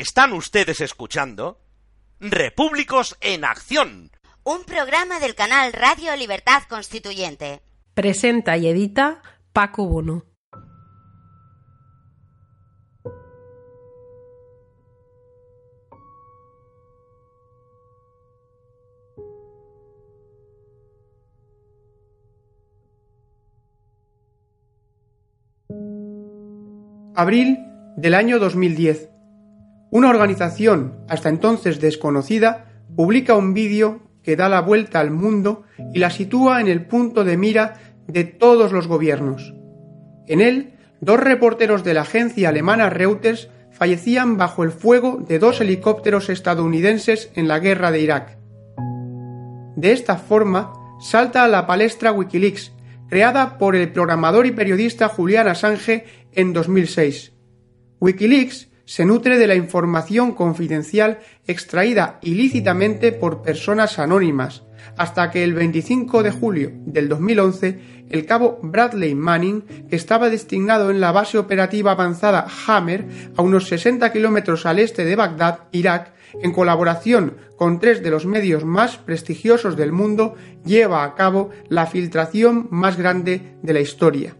Están ustedes escuchando Repúblicos en Acción. Un programa del canal Radio Libertad Constituyente. Presenta y edita Paco Bono. Abril del año 2010. Una organización, hasta entonces desconocida, publica un vídeo que da la vuelta al mundo y la sitúa en el punto de mira de todos los gobiernos. En él, dos reporteros de la agencia alemana Reuters fallecían bajo el fuego de dos helicópteros estadounidenses en la guerra de Irak. De esta forma, salta a la palestra Wikileaks, creada por el programador y periodista Julian Assange en 2006. Wikileaks se nutre de la información confidencial extraída ilícitamente por personas anónimas, hasta que el 25 de julio del 2011 el cabo Bradley Manning, que estaba destinado en la base operativa avanzada Hammer a unos 60 kilómetros al este de Bagdad, Irak, en colaboración con tres de los medios más prestigiosos del mundo, lleva a cabo la filtración más grande de la historia.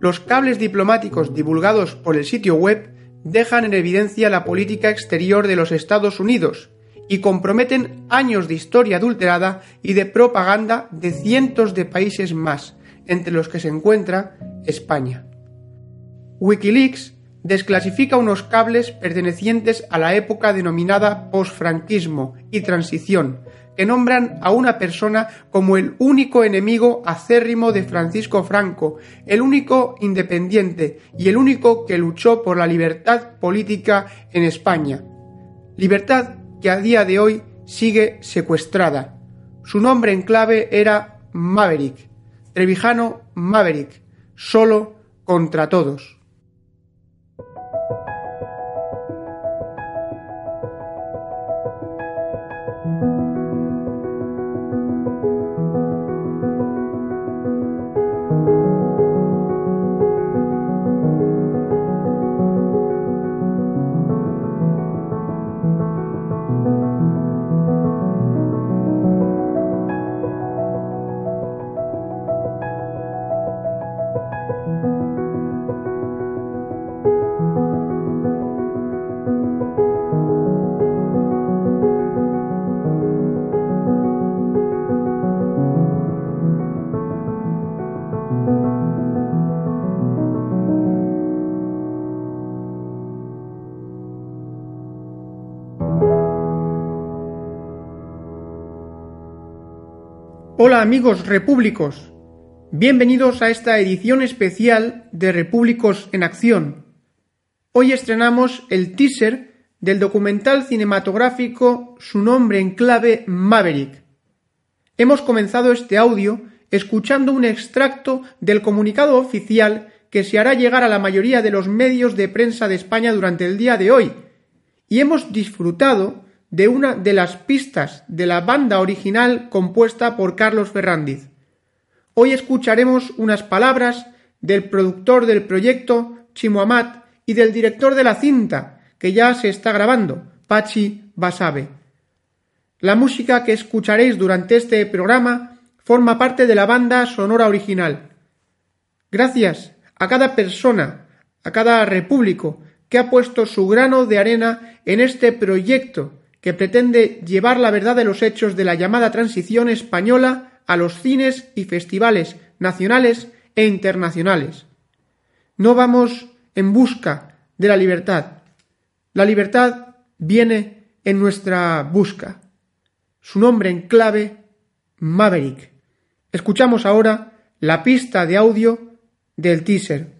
Los cables diplomáticos divulgados por el sitio web dejan en evidencia la política exterior de los Estados Unidos y comprometen años de historia adulterada y de propaganda de cientos de países más, entre los que se encuentra España. Wikileaks desclasifica unos cables pertenecientes a la época denominada posfranquismo y transición, que nombran a una persona como el único enemigo acérrimo de Francisco Franco, el único independiente y el único que luchó por la libertad política en España. Libertad que a día de hoy sigue secuestrada. Su nombre en clave era Maverick, Trevijano Maverick, solo contra todos. Hola amigos repúblicos, bienvenidos a esta edición especial de Repúblicos en Acción. Hoy estrenamos el teaser del documental cinematográfico Su nombre en clave Maverick. Hemos comenzado este audio escuchando un extracto del comunicado oficial que se hará llegar a la mayoría de los medios de prensa de España durante el día de hoy, y hemos disfrutado de una de las pistas de la banda original compuesta por Carlos Ferrandiz. Hoy escucharemos unas palabras del productor del proyecto, Chimo Amat, y del director de la cinta, que ya se está grabando, Pachi Basabe. La música que escucharéis durante este programa forma parte de la banda sonora original. Gracias a cada persona, a cada repúblico que ha puesto su grano de arena en este proyecto que pretende llevar la verdad de los hechos de la llamada transición española a los cines y festivales nacionales e internacionales. No vamos en busca de la libertad. La libertad viene en nuestra busca. Su nombre en clave, Maverick. Escuchamos ahora la pista de audio del teaser.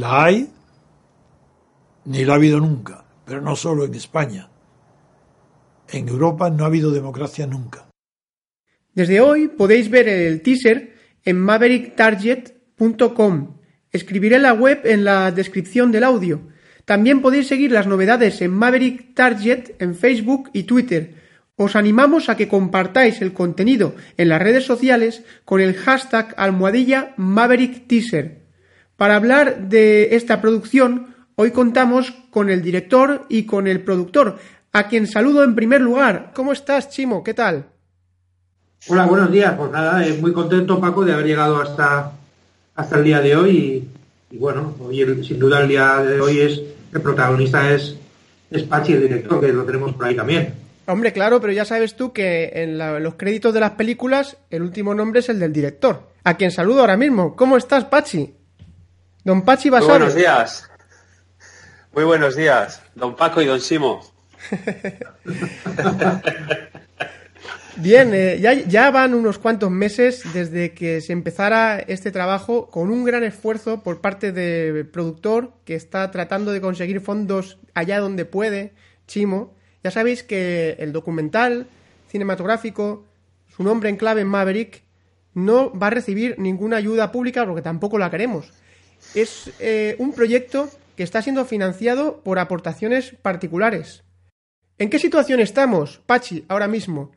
La hay, ni la ha habido nunca, pero no solo en España. En Europa no ha habido democracia nunca. Desde hoy podéis ver el teaser en mavericktarget.com. Escribiré la web en la descripción del audio. También podéis seguir las novedades en Maverick Target en Facebook y Twitter. Os animamos a que compartáis el contenido en las redes sociales con el hashtag almohadilla Maverick Teaser. Para hablar de esta producción, hoy contamos con el director y con el productor, a quien saludo en primer lugar. ¿Cómo estás, Chimo? ¿Qué tal? Hola, buenos días. Pues nada, eh, muy contento, Paco, de haber llegado hasta, hasta el día de hoy. Y, bueno, hoy sin duda el día de hoy es el protagonista es, es Pachi, el director, que lo tenemos por ahí también. Hombre, claro, pero ya sabes tú que en, los créditos de las películas el último nombre es el del director, a quien saludo ahora mismo. ¿Cómo estás, Pachi? Don Pachi Basares. Muy buenos días. Muy buenos días, don Paco y don Simo. Bien, eh, ya, ya, van unos cuantos meses desde que se empezara este trabajo con un gran esfuerzo por parte del productor que está tratando de conseguir fondos allá donde puede, Chimo. Ya sabéis que el documental cinematográfico, su nombre en clave en Maverick, no va a recibir ninguna ayuda pública porque tampoco la queremos. Es eh, un proyecto que está siendo financiado por aportaciones particulares. ¿En qué situación estamos, Pachi, ahora mismo?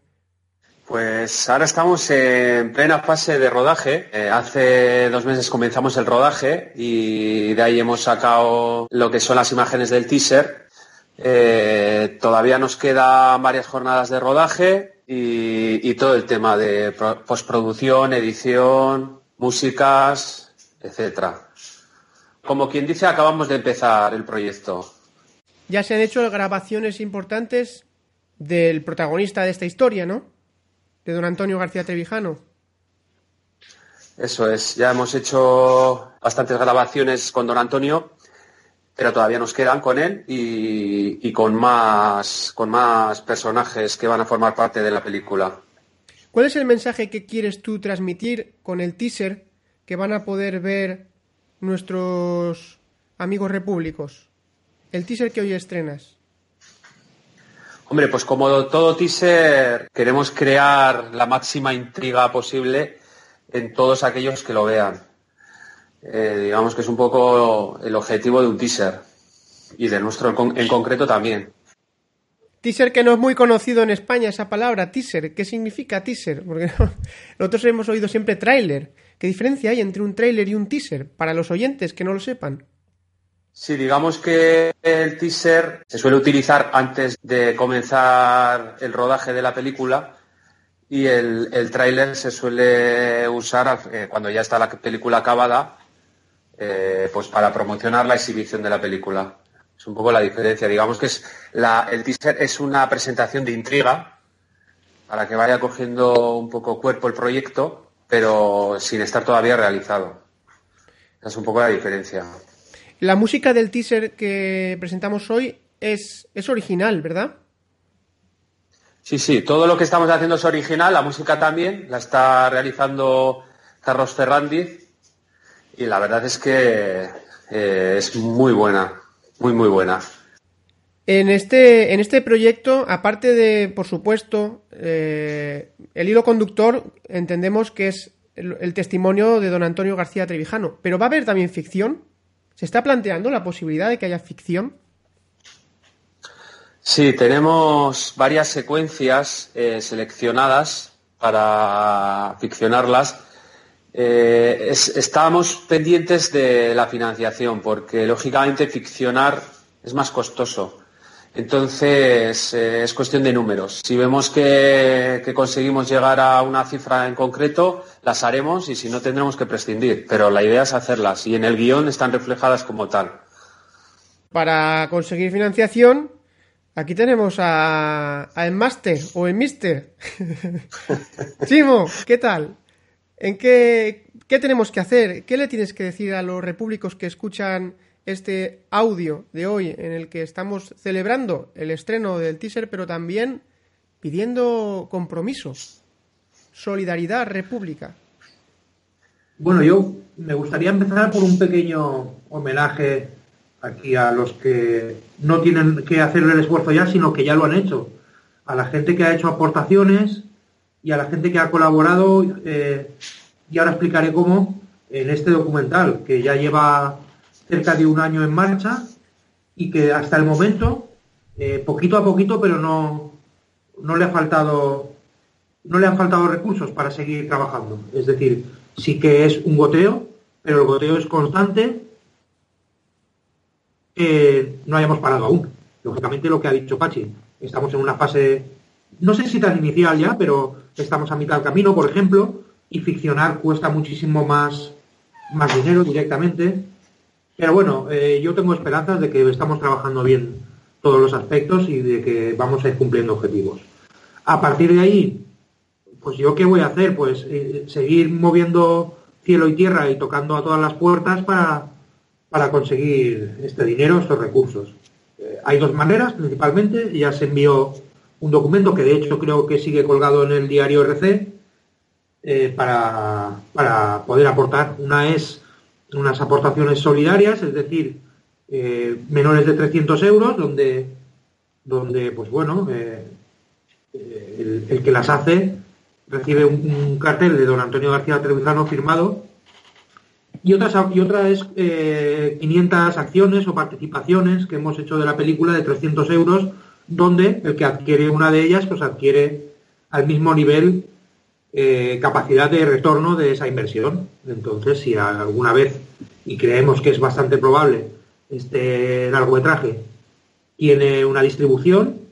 Pues ahora estamos en plena fase de rodaje. Eh, hace dos meses comenzamos el rodaje y de ahí hemos sacado lo que son las imágenes del teaser. Eh, todavía nos quedan varias jornadas de rodaje y, todo el tema de postproducción, edición, músicas, etcétera. Como quien dice, acabamos de empezar el proyecto. Ya se han hecho grabaciones importantes del protagonista de esta historia, ¿no? de don Antonio García Trevijano. Eso es, ya hemos hecho bastantes grabaciones con don Antonio, pero todavía nos quedan con él y, con, más, con más personajes que van a formar parte de la película. ¿Cuál es el mensaje que quieres tú transmitir con el teaser que van a poder ver nuestros amigos repúblicos? El teaser que hoy estrenas. Hombre, pues como todo teaser, queremos crear la máxima intriga posible en todos aquellos que lo vean. Eh, digamos que es un poco el objetivo de un teaser y de nuestro en concreto también. Teaser que no es muy conocido en España esa palabra, teaser. ¿Qué significa teaser? Porque nosotros hemos oído siempre tráiler. ¿Qué diferencia hay entre un tráiler y un teaser? Para los oyentes que no lo sepan. Sí, digamos que el teaser se suele utilizar antes de comenzar el rodaje de la película y el, el tráiler se suele usar eh, cuando ya está la película acabada, eh, pues para promocionar la exhibición de la película. Es un poco la diferencia. Digamos que es la, el teaser es una presentación de intriga para que vaya cogiendo un poco cuerpo el proyecto, pero sin estar todavía realizado. Esa es un poco la diferencia. La música del teaser que presentamos hoy es, es original, ¿verdad? Sí, sí, todo lo que estamos haciendo es original, la música también, la está realizando Carlos Ferrandiz y la verdad es que eh, es muy buena, muy, muy buena. En este, en este proyecto, aparte de, por supuesto, eh, el hilo conductor, entendemos que es el, testimonio de don Antonio García Trevijano, pero ¿va a haber también ficción? ¿Se está planteando la posibilidad de que haya ficción? Sí, tenemos varias secuencias eh, seleccionadas para ficcionarlas. Eh, estábamos pendientes de la financiación porque, lógicamente, ficcionar es más costoso. Entonces, eh, es cuestión de números. Si vemos que, conseguimos llegar a una cifra en concreto, las haremos y si no, tendremos que prescindir. Pero la idea es hacerlas y en el guion están reflejadas como tal. Para conseguir financiación, aquí tenemos a, a el Master o el Mister. Chimo, ¿qué tal? ¿En qué, qué tenemos que hacer? ¿Qué le tienes que decir a los repúblicos que escuchan este audio de hoy en el que estamos celebrando el estreno del teaser, pero también pidiendo compromiso, solidaridad, república. Bueno, yo me gustaría empezar por un pequeño homenaje aquí a los que no tienen que hacer el esfuerzo ya, sino que ya lo han hecho. A la gente que ha hecho aportaciones y a la gente que ha colaborado, eh, y ahora explicaré cómo, en este documental, que ya lleva cerca de un año en marcha y que hasta el momento, eh, poquito a poquito, pero no, no le ha faltado no le han faltado recursos para seguir trabajando. Es decir, sí que es un goteo, pero el goteo es constante. no hayamos parado aún. Lógicamente lo que ha dicho Pachi. Estamos en una fase, no sé si tan inicial ya, pero estamos a mitad del camino, por ejemplo, y ficcionar cuesta muchísimo más, más dinero directamente. Pero bueno, eh, yo tengo esperanzas de que estamos trabajando bien todos los aspectos y de que vamos a ir cumpliendo objetivos. A partir de ahí, pues yo qué voy a hacer, pues eh, seguir moviendo cielo y tierra y tocando a todas las puertas para, para conseguir este dinero, estos recursos. Eh, hay dos maneras, principalmente, ya se envió un documento que de hecho creo que sigue colgado en el diario RC para, para, poder aportar. Una es unas aportaciones solidarias, es decir, menores de 300 euros, donde, donde pues bueno, el, el, que las hace recibe un, cartel de don Antonio García Trevijano firmado. Y otras y otra es 500 eh, acciones o participaciones que hemos hecho de la película de 300 euros donde el que adquiere una de ellas pues adquiere al mismo nivel eh, capacidad de retorno de esa inversión entonces si alguna vez y creemos que es bastante probable este largometraje tiene una distribución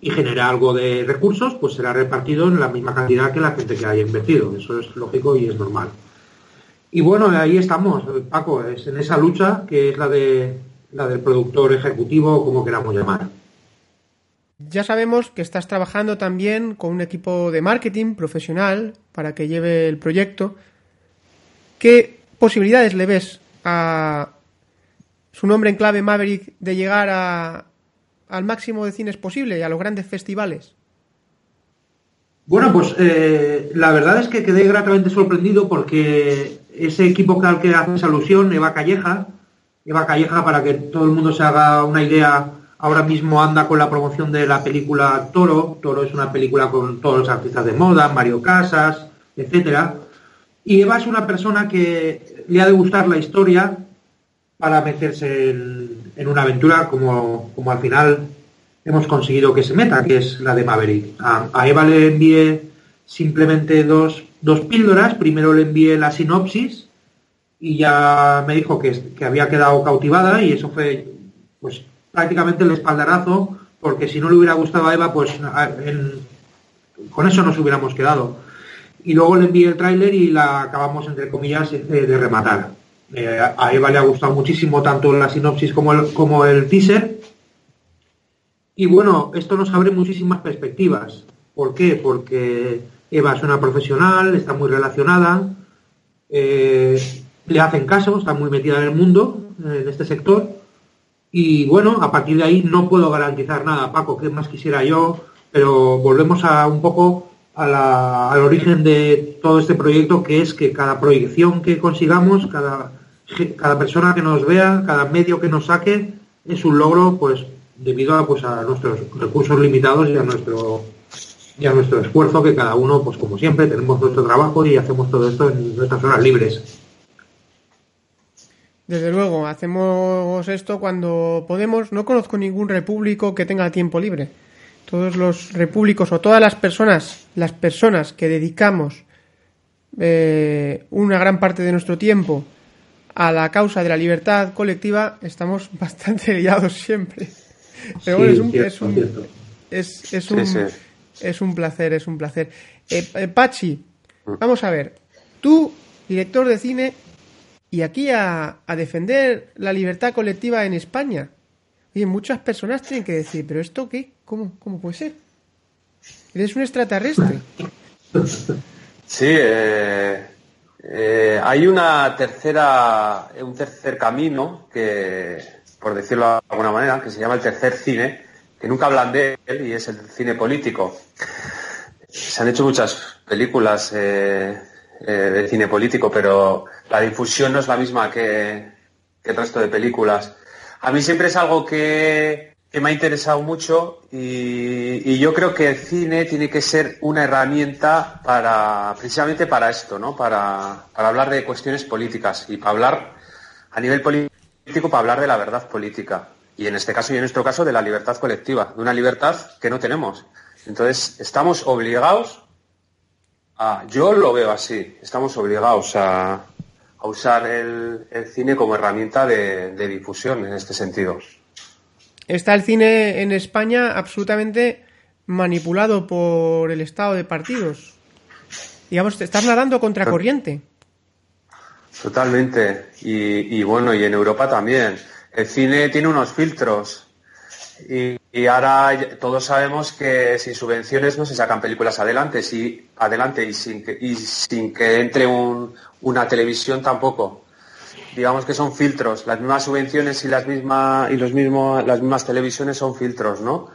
y genera algo de recursos, pues será repartido en la misma cantidad que la gente que haya invertido. Eso es lógico y es normal. Y bueno, ahí estamos, Paco, es en esa lucha que es la de la del productor ejecutivo, como queramos llamar. Ya sabemos que estás trabajando también con un equipo de marketing profesional para que lleve el proyecto. ¿Qué posibilidades le ves a su nombre en clave Maverick de llegar a, al máximo de cines posible y a los grandes festivales? Bueno, pues eh, la verdad es que quedé gratamente sorprendido porque ese equipo al que haces alusión, Eva Calleja, Eva Calleja, para que todo el mundo se haga una idea, ahora mismo anda con la promoción de la película Toro. Toro es una película con todos los artistas de moda, Mario Casas, etcétera. Y Eva es una persona que le ha de gustar la historia para meterse en, una aventura como, como, al final hemos conseguido que se meta, que es la de Maverick. A, Eva le envié simplemente dos, dos, píldoras. Primero le envié la sinopsis y ya me dijo que, que había quedado cautivada y eso fue pues prácticamente el espaldarazo porque si no le hubiera gustado a Eva pues con eso nos hubiéramos quedado. Y luego le envié el tráiler y la acabamos entre comillas de rematar. Eh, a Eva le ha gustado muchísimo tanto la sinopsis como el, como el teaser. Y bueno, esto nos abre muchísimas perspectivas. ¿Por qué? Porque Eva es una profesional, está muy relacionada, eh, le hacen caso, está muy metida en el mundo, en este sector. Y bueno, a partir de ahí no puedo garantizar nada, Paco, que más quisiera yo, pero volvemos a un poco al origen de todo este proyecto, que es que cada proyección que consigamos, cada, cada persona que nos vea, cada medio que nos saque, es un logro, pues, debido a, pues, a nuestros recursos limitados y a nuestro y a nuestro esfuerzo, que cada uno, pues como siempre, tenemos nuestro trabajo y hacemos todo esto en nuestras horas libres. Desde luego, hacemos esto cuando podemos. No conozco ningún repúblico que tenga tiempo libre todos los repúblicos o todas las personas, las personas que dedicamos eh, una gran parte de nuestro tiempo a la causa de la libertad colectiva, estamos bastante liados siempre. Pero bueno, es un, es un, es, es, un, es un placer, es un placer. Eh, eh, Pachi, mm. vamos a ver, tú, director de cine, y aquí a, a defender la libertad colectiva en España. Oye, muchas personas tienen que decir, pero ¿esto qué? ¿Cómo, cómo puede ser? Eres un extraterrestre. Sí, eh, eh, hay una tercera, un tercer camino que, por decirlo de alguna manera, que se llama el tercer cine, que nunca hablan de él y es el cine político. Se han hecho muchas películas eh, eh, de cine político, pero la difusión no es la misma que, el resto de películas. A mí siempre es algo que, me ha interesado mucho y, y, yo creo que el cine tiene que ser una herramienta para precisamente para esto, ¿no? Para, para hablar de cuestiones políticas y para hablar a nivel político, para hablar de la verdad política. Y en este caso y en nuestro caso de la libertad colectiva, de una libertad que no tenemos. Entonces, estamos obligados a, yo lo veo así, estamos obligados a, a usar el, el, cine como herramienta de, de difusión en este sentido está el cine en España absolutamente manipulado por el estado de partidos. Digamos, te estás nadando contra corriente. Totalmente. Y, y, bueno, y en Europa también. El cine tiene unos filtros. Y, ahora todos sabemos que sin subvenciones no se sacan películas adelante, si, adelante y sin que, y sin que entre un, una televisión tampoco digamos que son filtros. Las mismas subvenciones y las mismas y los mismos las mismas televisiones son filtros, ¿no?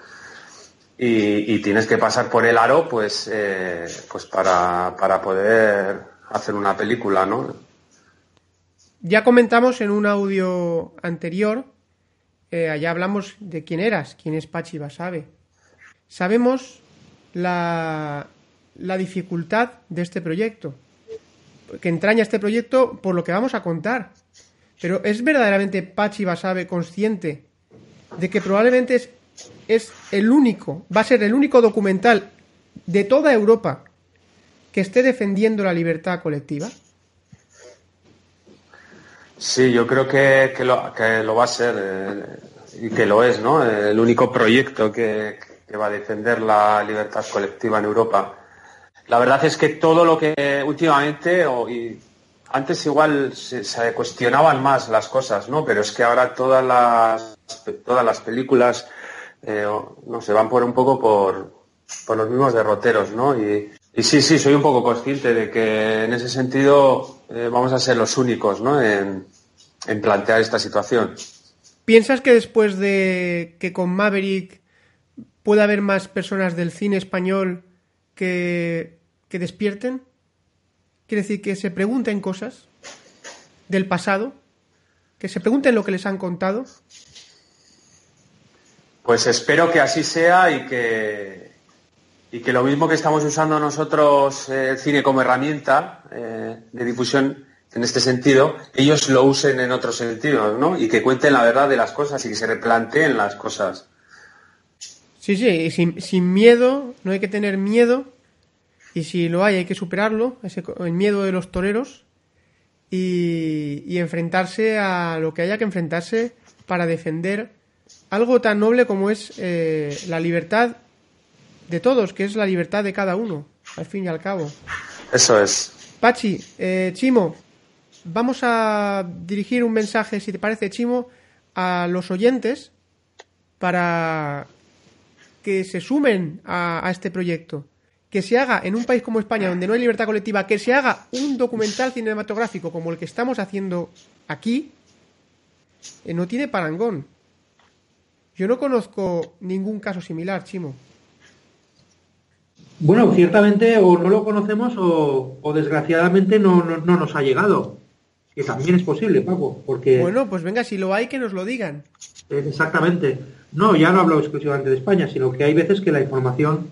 Y, y tienes que pasar por el aro, pues, eh, pues para, para poder hacer una película, ¿no? Ya comentamos en un audio anterior, eh, allá hablamos de quién eras, quién es Pachi Basabe. Sabemos la, la dificultad de este proyecto, que entraña este proyecto por lo que vamos a contar. Pero ¿es verdaderamente Pachi Basabe consciente de que probablemente es, es el único, va a ser el único documental de toda Europa que esté defendiendo la libertad colectiva? Sí, yo creo que, que, lo, que lo, va a ser eh, y que lo es, ¿no? El único proyecto que, que, va a defender la libertad colectiva en Europa. La verdad es que todo lo que últimamente, o, antes igual se, cuestionaban más las cosas, ¿no? Pero es que ahora todas las todas las películas eh, no se van por un poco por, por los mismos derroteros, ¿no? Y, y, sí, sí, soy un poco consciente de que en ese sentido eh, vamos a ser los únicos, ¿no? En, en plantear esta situación. ¿Piensas que después de que con Maverick pueda haber más personas del cine español que, que despierten? Quiere decir que se pregunten cosas del pasado, que se pregunten lo que les han contado. Pues espero que así sea y que, y que lo mismo que estamos usando nosotros eh, el cine como herramienta eh, de difusión en este sentido, ellos lo usen en otros sentidos, ¿no? Y que cuenten la verdad de las cosas y que se replanteen las cosas. Sí, sí, sin, sin miedo, no hay que tener miedo y si lo hay hay que superarlo, ese, el miedo de los toreros y, y, enfrentarse a lo que haya que enfrentarse para defender algo tan noble como es eh, la libertad de todos, que es la libertad de cada uno, al fin y al cabo. Eso es. Pachi, eh, Chimo, vamos a dirigir un mensaje, si te parece, Chimo, a los oyentes para que se sumen a, este proyecto que se haga en un país como España, donde no hay libertad colectiva, que se haga un documental cinematográfico como el que estamos haciendo aquí, eh, no tiene parangón. Yo no conozco ningún caso similar, Chimo. Bueno, ciertamente o no lo conocemos o, o desgraciadamente no, no, no, nos ha llegado. Que también es posible, Paco, porque... Bueno, pues venga, si lo hay, que nos lo digan. Exactamente. No, ya no hablo exclusivamente de España, sino que hay veces que la información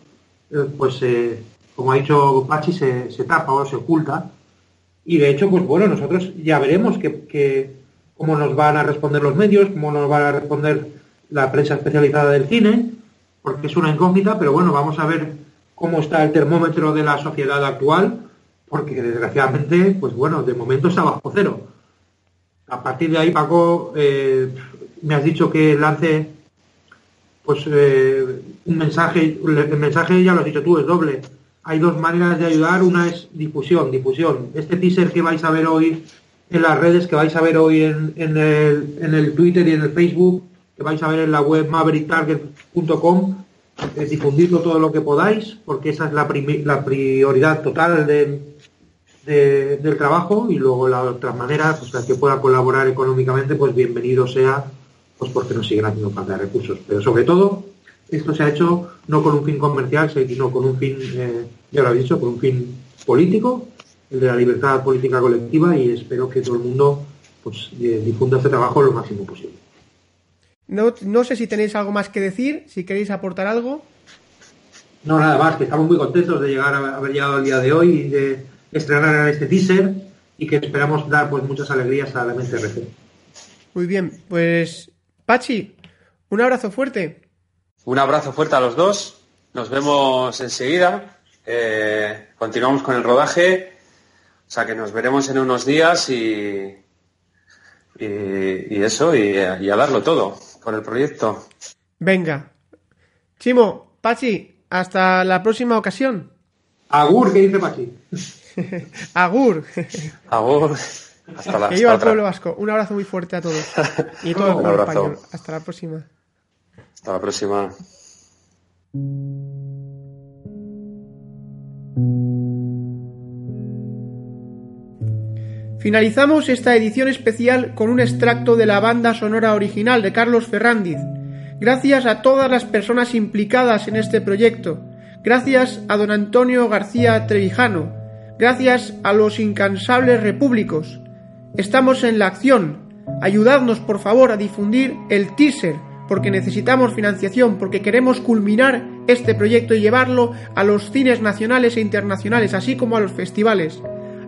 pues eh, como ha dicho Pachi, se, se, tapa o se oculta. Y de hecho, pues bueno, nosotros ya veremos que, que, cómo nos van a responder los medios, cómo nos va a responder la prensa especializada del cine, porque es una incógnita, pero bueno, vamos a ver cómo está el termómetro de la sociedad actual, porque desgraciadamente, pues bueno, de momento está bajo cero. A partir de ahí, Paco, eh, me has dicho que lance pues eh, un mensaje, el mensaje ya lo has dicho tú, es doble. Hay dos maneras de ayudar, una es difusión, difusión. Este teaser que vais a ver hoy en las redes, que vais a ver hoy en, en, el, en el Twitter y en el Facebook, que vais a ver en la web mavericktarget.com, difundirlo todo lo que podáis, porque esa es la, prioridad total de, de, del trabajo y luego la otra manera, pues que pueda colaborar económicamente, pues bienvenido sea pues porque nos siguen haciendo falta de recursos. Pero sobre todo, esto se ha hecho no con un fin comercial, sino con un fin, eh, ya lo he dicho, con un fin político el de la libertad política colectiva y espero que todo el mundo pues eh, difunda este trabajo lo máximo posible. No, no sé si tenéis algo más que decir, si queréis aportar algo. No, nada más, que estamos muy contentos de llegar a haber llegado al día de hoy y de estrenar este teaser y que esperamos dar pues muchas alegrías a la MCRC. Muy bien, pues Pachi, un abrazo fuerte. Un abrazo fuerte a los dos. Nos vemos enseguida. Eh, continuamos con el rodaje. O sea que nos veremos en unos días y, y, eso, y, y a darlo todo por el proyecto. Venga. Chimo, Pachi, hasta la próxima ocasión. Agur, ¿qué dice Pachi? Agur. Agur. Hasta la Que viva el pueblo vasco. Un abrazo muy fuerte a todos. Y todo el pueblo abrazo. español. Hasta la próxima. Hasta la próxima. Finalizamos esta edición especial con un extracto de la banda sonora original de Carlos Ferrandiz. Gracias a todas las personas implicadas en este proyecto. Gracias a don Antonio García Trevijano. Gracias a los incansables repúblicos. Estamos en la acción. Ayudadnos, por favor, a difundir el teaser, porque necesitamos financiación, porque queremos culminar este proyecto y llevarlo a los cines nacionales e internacionales, así como a los festivales.